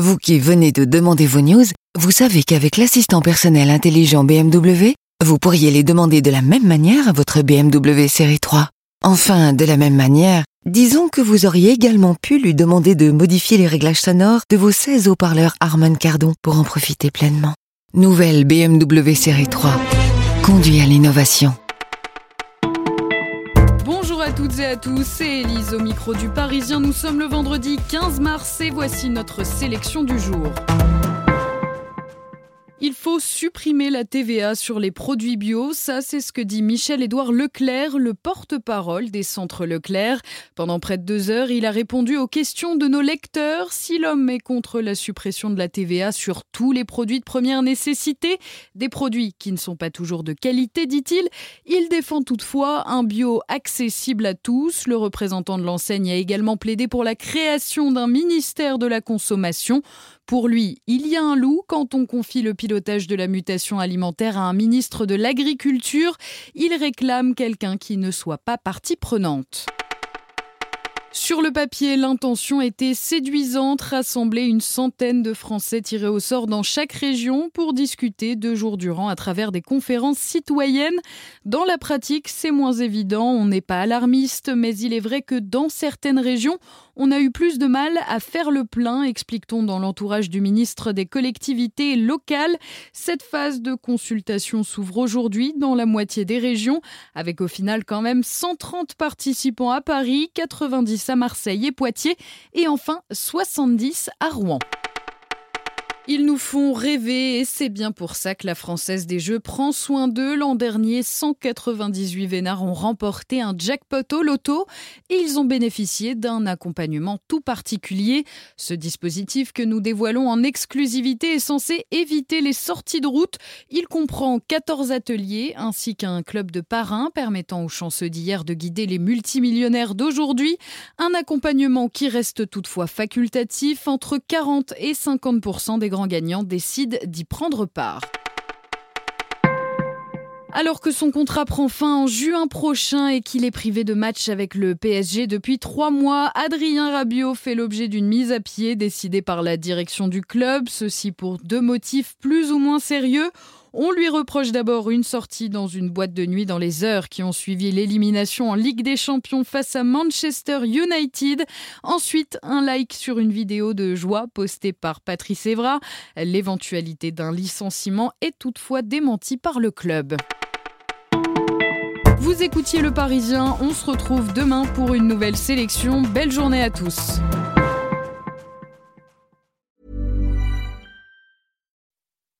Vous qui venez de demander vos news, vous savez qu'avec l'assistant personnel intelligent BMW, vous pourriez les demander de la même manière à votre BMW série 3. Enfin, de la même manière, disons que vous auriez également pu lui demander de modifier les réglages sonores de vos 16 haut-parleurs Harman Kardon pour en profiter pleinement. Nouvelle BMW série 3. Conduit à l'innovation. À toutes et à tous, c'est Elise au micro du Parisien. Nous sommes le vendredi 15 mars et voici notre sélection du jour. Il faut supprimer la TVA sur les produits bio, ça c'est ce que dit Michel-Édouard Leclerc, le porte-parole des centres Leclerc. Pendant près de deux heures, il a répondu aux questions de nos lecteurs. Si l'homme est contre la suppression de la TVA sur tous les produits de première nécessité, des produits qui ne sont pas toujours de qualité, dit-il, il défend toutefois un bio accessible à tous. Le représentant de l'enseigne a également plaidé pour la création d'un ministère de la consommation. Pour lui, il y a un loup quand on confie le pilotage de la mutation alimentaire à un ministre de l'Agriculture. Il réclame quelqu'un qui ne soit pas partie prenante. Sur le papier, l'intention était séduisante, rassembler une centaine de Français tirés au sort dans chaque région pour discuter deux jours durant à travers des conférences citoyennes. Dans la pratique, c'est moins évident, on n'est pas alarmiste, mais il est vrai que dans certaines régions, on a eu plus de mal à faire le plein, explique-t-on dans l'entourage du ministre des collectivités locales. Cette phase de consultation s'ouvre aujourd'hui dans la moitié des régions, avec au final quand même 130 participants à Paris, 90 à Marseille et Poitiers, et enfin 70 à Rouen. Ils nous font rêver et c'est bien pour ça que la Française des Jeux prend soin d'eux. L'an dernier, 198 vénards ont remporté un jackpot au loto et ils ont bénéficié d'un accompagnement tout particulier. Ce dispositif que nous dévoilons en exclusivité est censé éviter les sorties de route. Il comprend 14 ateliers ainsi qu'un club de parrains permettant aux chanceux d'hier de guider les multimillionnaires d'aujourd'hui. Un accompagnement qui reste toutefois facultatif entre 40 et 50% des grands gagnant décide d'y prendre part. Alors que son contrat prend fin en juin prochain et qu'il est privé de match avec le PSG depuis trois mois, Adrien Rabiot fait l'objet d'une mise à pied décidée par la direction du club, ceci pour deux motifs plus ou moins sérieux. On lui reproche d'abord une sortie dans une boîte de nuit dans les heures qui ont suivi l'élimination en Ligue des Champions face à Manchester United. Ensuite, un like sur une vidéo de joie postée par Patrice Evra. L'éventualité d'un licenciement est toutefois démentie par le club. Vous écoutiez Le Parisien, on se retrouve demain pour une nouvelle sélection. Belle journée à tous.